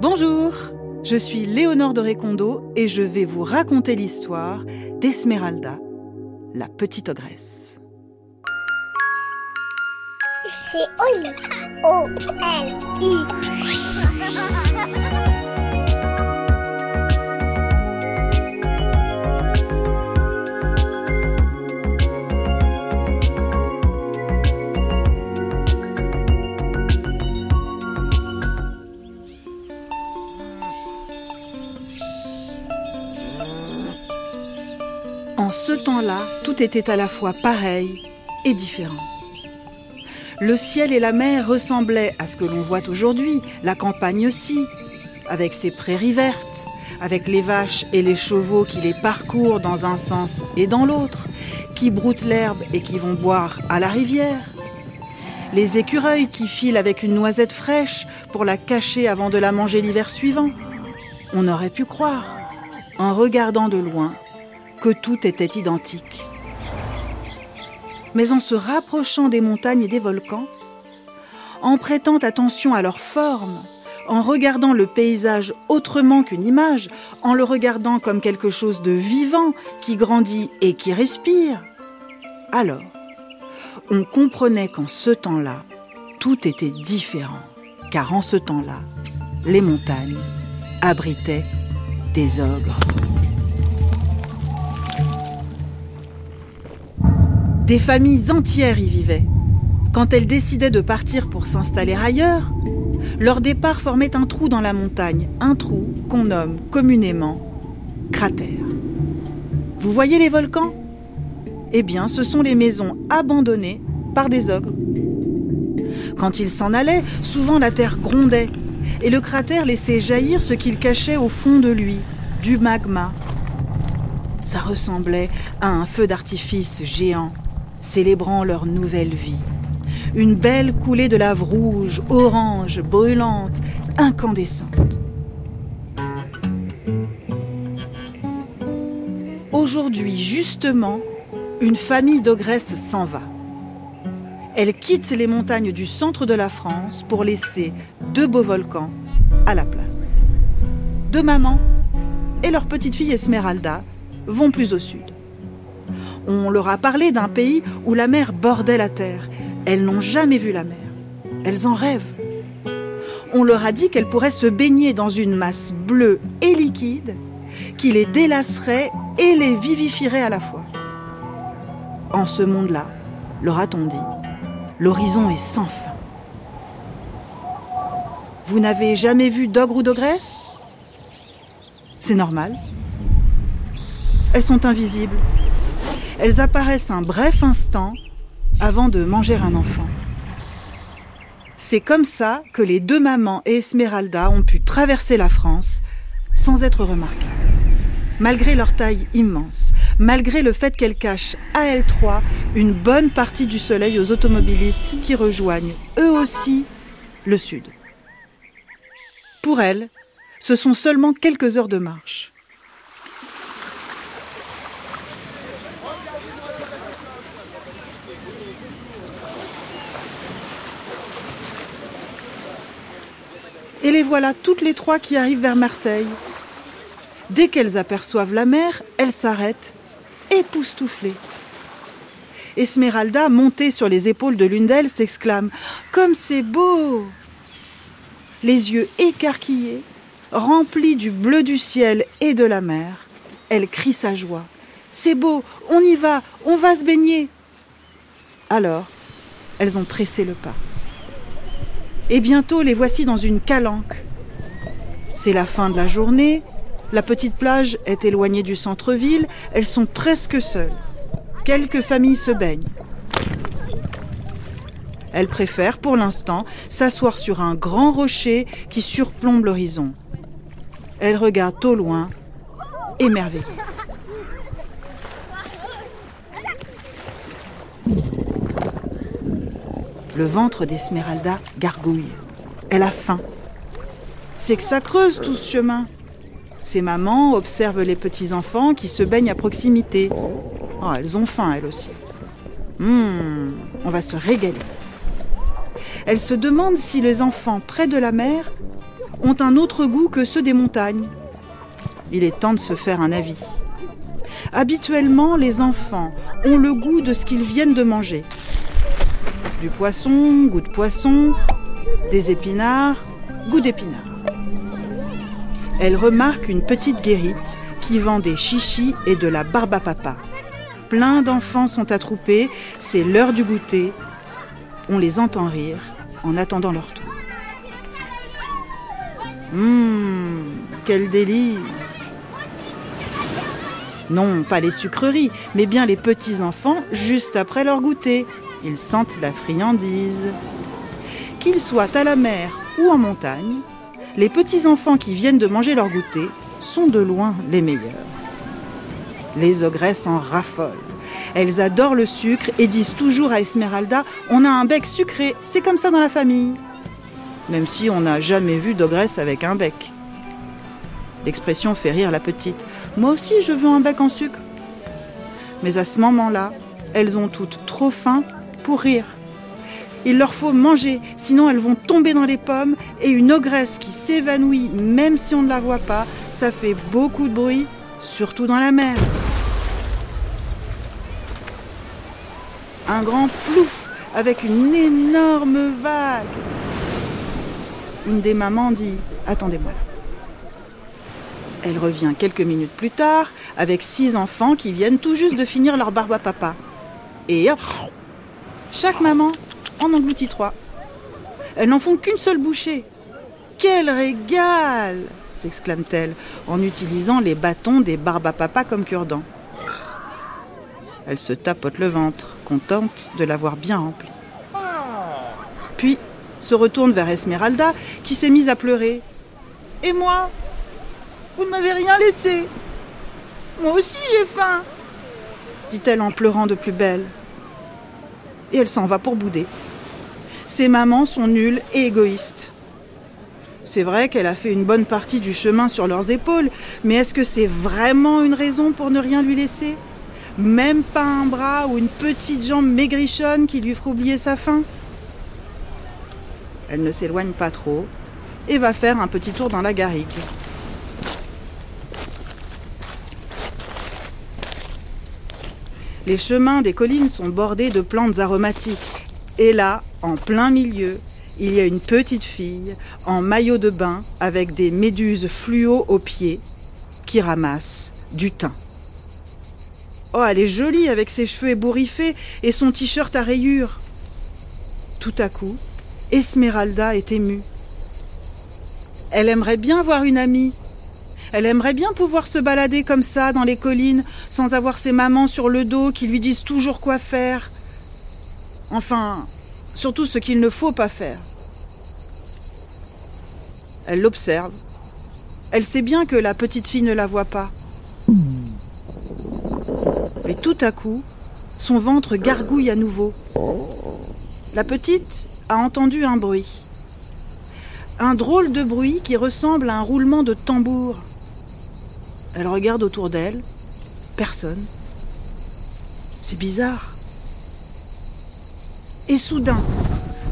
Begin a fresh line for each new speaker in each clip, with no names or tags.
Bonjour, je suis Léonore de Récondo et je vais vous raconter l'histoire d'Esmeralda, la petite ogresse.
C'est Oli. O-L-I.
Tout était à la fois pareil et différent. Le ciel et la mer ressemblaient à ce que l'on voit aujourd'hui, la campagne aussi, avec ses prairies vertes, avec les vaches et les chevaux qui les parcourent dans un sens et dans l'autre, qui broutent l'herbe et qui vont boire à la rivière. Les écureuils qui filent avec une noisette fraîche pour la cacher avant de la manger l'hiver suivant. On aurait pu croire, en regardant de loin, que tout était identique. Mais en se rapprochant des montagnes et des volcans, en prêtant attention à leur forme, en regardant le paysage autrement qu'une image, en le regardant comme quelque chose de vivant qui grandit et qui respire, alors on comprenait qu'en ce temps-là, tout était différent, car en ce temps-là, les montagnes abritaient des ogres. Des familles entières y vivaient. Quand elles décidaient de partir pour s'installer ailleurs, leur départ formait un trou dans la montagne, un trou qu'on nomme communément cratère. Vous voyez les volcans? Eh bien, ce sont les maisons abandonnées par des ogres. Quand ils s'en allaient, souvent la terre grondait et le cratère laissait jaillir ce qu'il cachait au fond de lui, du magma. Ça ressemblait à un feu d'artifice géant célébrant leur nouvelle vie. Une belle coulée de lave rouge, orange, brûlante, incandescente. Aujourd'hui, justement, une famille d'ogresses s'en va. Elle quitte les montagnes du centre de la France pour laisser deux beaux volcans à la place. Deux mamans et leur petite fille Esmeralda vont plus au sud. On leur a parlé d'un pays où la mer bordait la terre. Elles n'ont jamais vu la mer. Elles en rêvent. On leur a dit qu'elles pourraient se baigner dans une masse bleue et liquide qui les délasserait et les vivifierait à la fois. En ce monde-là, leur a-t-on dit, l'horizon est sans fin. Vous n'avez jamais vu d'ogre ou d'ogresse C'est normal. Elles sont invisibles. Elles apparaissent un bref instant avant de manger un enfant. C'est comme ça que les deux mamans et Esmeralda ont pu traverser la France sans être remarquables. Malgré leur taille immense, malgré le fait qu'elles cachent à elles trois une bonne partie du soleil aux automobilistes qui rejoignent eux aussi le sud. Pour elles, ce sont seulement quelques heures de marche. Et les voilà toutes les trois qui arrivent vers Marseille. Dès qu'elles aperçoivent la mer, elles s'arrêtent, époustouflées. Esmeralda, montée sur les épaules de l'une d'elles, s'exclame Comme c'est beau Les yeux écarquillés, remplis du bleu du ciel et de la mer, elle crie sa joie. C'est beau, on y va, on va se baigner. Alors, elles ont pressé le pas. Et bientôt les voici dans une calanque. C'est la fin de la journée, la petite plage est éloignée du centre-ville, elles sont presque seules. Quelques familles se baignent. Elles préfèrent pour l'instant s'asseoir sur un grand rocher qui surplombe l'horizon. Elles regardent au loin, émerveillées. Le ventre d'Esmeralda gargouille. Elle a faim. C'est que ça creuse tout ce chemin. Ses mamans observent les petits-enfants qui se baignent à proximité. Oh, elles ont faim, elles aussi. Hum, on va se régaler. Elle se demande si les enfants près de la mer ont un autre goût que ceux des montagnes. Il est temps de se faire un avis. Habituellement, les enfants ont le goût de ce qu'ils viennent de manger. Du poisson, goût de poisson, des épinards, goût d'épinards. Elle remarque une petite guérite qui vend des chichis et de la barbe papa. Plein d'enfants sont attroupés, c'est l'heure du goûter. On les entend rire en attendant leur tour. Hum, quel délice Non, pas les sucreries, mais bien les petits enfants juste après leur goûter. Ils sentent la friandise. Qu'ils soient à la mer ou en montagne, les petits enfants qui viennent de manger leur goûter sont de loin les meilleurs. Les ogresses en raffolent. Elles adorent le sucre et disent toujours à Esmeralda On a un bec sucré, c'est comme ça dans la famille. Même si on n'a jamais vu d'ogresse avec un bec. L'expression fait rire la petite. Moi aussi, je veux un bec en sucre. Mais à ce moment-là, elles ont toutes trop faim rire. Il leur faut manger, sinon elles vont tomber dans les pommes et une ogresse qui s'évanouit même si on ne la voit pas, ça fait beaucoup de bruit, surtout dans la mer. Un grand plouf avec une énorme vague. Une des mamans dit Attendez-moi là. Elle revient quelques minutes plus tard avec six enfants qui viennent tout juste de finir leur barbe à papa. Et hop Chaque maman en engloutit trois. Elles n'en font qu'une seule bouchée. Quel régal s'exclame-t-elle en utilisant les bâtons des barbes à papa comme cure-dents. Elle se tapote le ventre, contente de l'avoir bien rempli. Puis se retourne vers Esmeralda, qui s'est mise à pleurer. Et moi Vous ne m'avez rien laissé Moi aussi j'ai faim dit-elle en pleurant de plus belle. Et elle s'en va pour bouder. Ses mamans sont nulles et égoïstes. C'est vrai qu'elle a fait une bonne partie du chemin sur leurs épaules, mais est-ce que c'est vraiment une raison pour ne rien lui laisser? Même pas un bras ou une petite jambe maigrichonne qui lui fera oublier sa faim? Elle ne s'éloigne pas trop et va faire un petit tour dans la garrigue. Les chemins des collines sont bordés de plantes aromatiques. Et là, en plein milieu, il y a une petite fille en maillot de bain avec des méduses fluo aux pieds qui ramasse du thym. Oh, elle est jolie avec ses cheveux ébouriffés et son t-shirt à rayures. Tout à coup, Esmeralda est émue. Elle aimerait bien voir une amie. Elle aimerait bien pouvoir se balader comme ça dans les collines sans avoir ses mamans sur le dos qui lui disent toujours quoi faire. Enfin, surtout ce qu'il ne faut pas faire. Elle l'observe. Elle sait bien que la petite fille ne la voit pas. Mais tout à coup, son ventre gargouille à nouveau. La petite a entendu un bruit. Un drôle de bruit qui ressemble à un roulement de tambour. Elle regarde autour d'elle. Personne. C'est bizarre. Et soudain,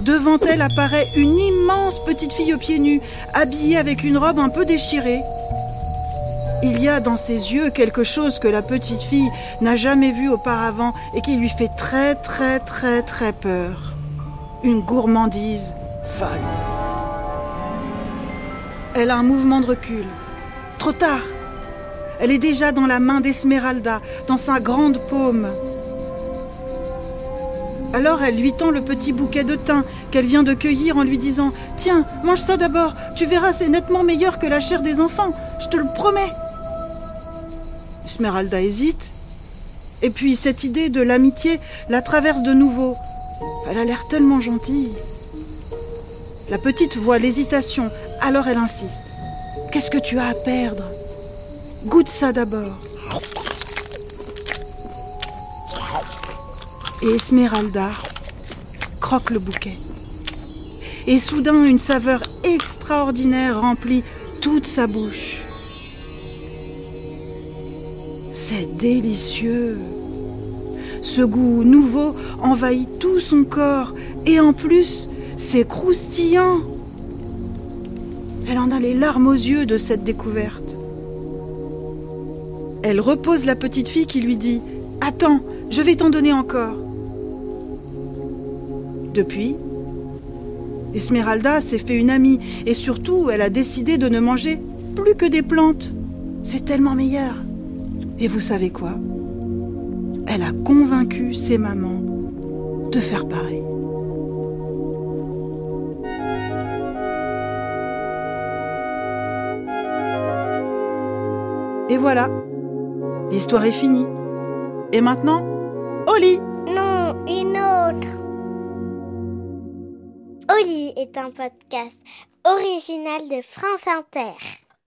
devant elle apparaît une immense petite fille aux pieds nus, habillée avec une robe un peu déchirée. Il y a dans ses yeux quelque chose que la petite fille n'a jamais vu auparavant et qui lui fait très très très très peur. Une gourmandise folle. Elle a un mouvement de recul. Trop tard. Elle est déjà dans la main d'Esmeralda, dans sa grande paume. Alors elle lui tend le petit bouquet de thym qu'elle vient de cueillir en lui disant Tiens, mange ça d'abord, tu verras, c'est nettement meilleur que la chair des enfants, je te le promets. Esmeralda hésite. Et puis cette idée de l'amitié la traverse de nouveau. Elle a l'air tellement gentille. La petite voit l'hésitation, alors elle insiste. Qu'est-ce que tu as à perdre? Goûte ça d'abord. Et Esmeralda croque le bouquet. Et soudain, une saveur extraordinaire remplit toute sa bouche. C'est délicieux. Ce goût nouveau envahit tout son corps et en plus, C'est croustillant. Elle en a les larmes aux yeux de cette découverte. Elle repose la petite fille qui lui dit ⁇ Attends, je vais t'en donner encore !⁇ Depuis, Esmeralda s'est fait une amie et surtout elle a décidé de ne manger plus que des plantes. C'est tellement meilleur. Et vous savez quoi? Elle a convaincu ses mamans de faire pareil. Et voilà, l'histoire est finie. Et maintenant, au lit
Non, une autre. Oli est un podcast original de France Inter.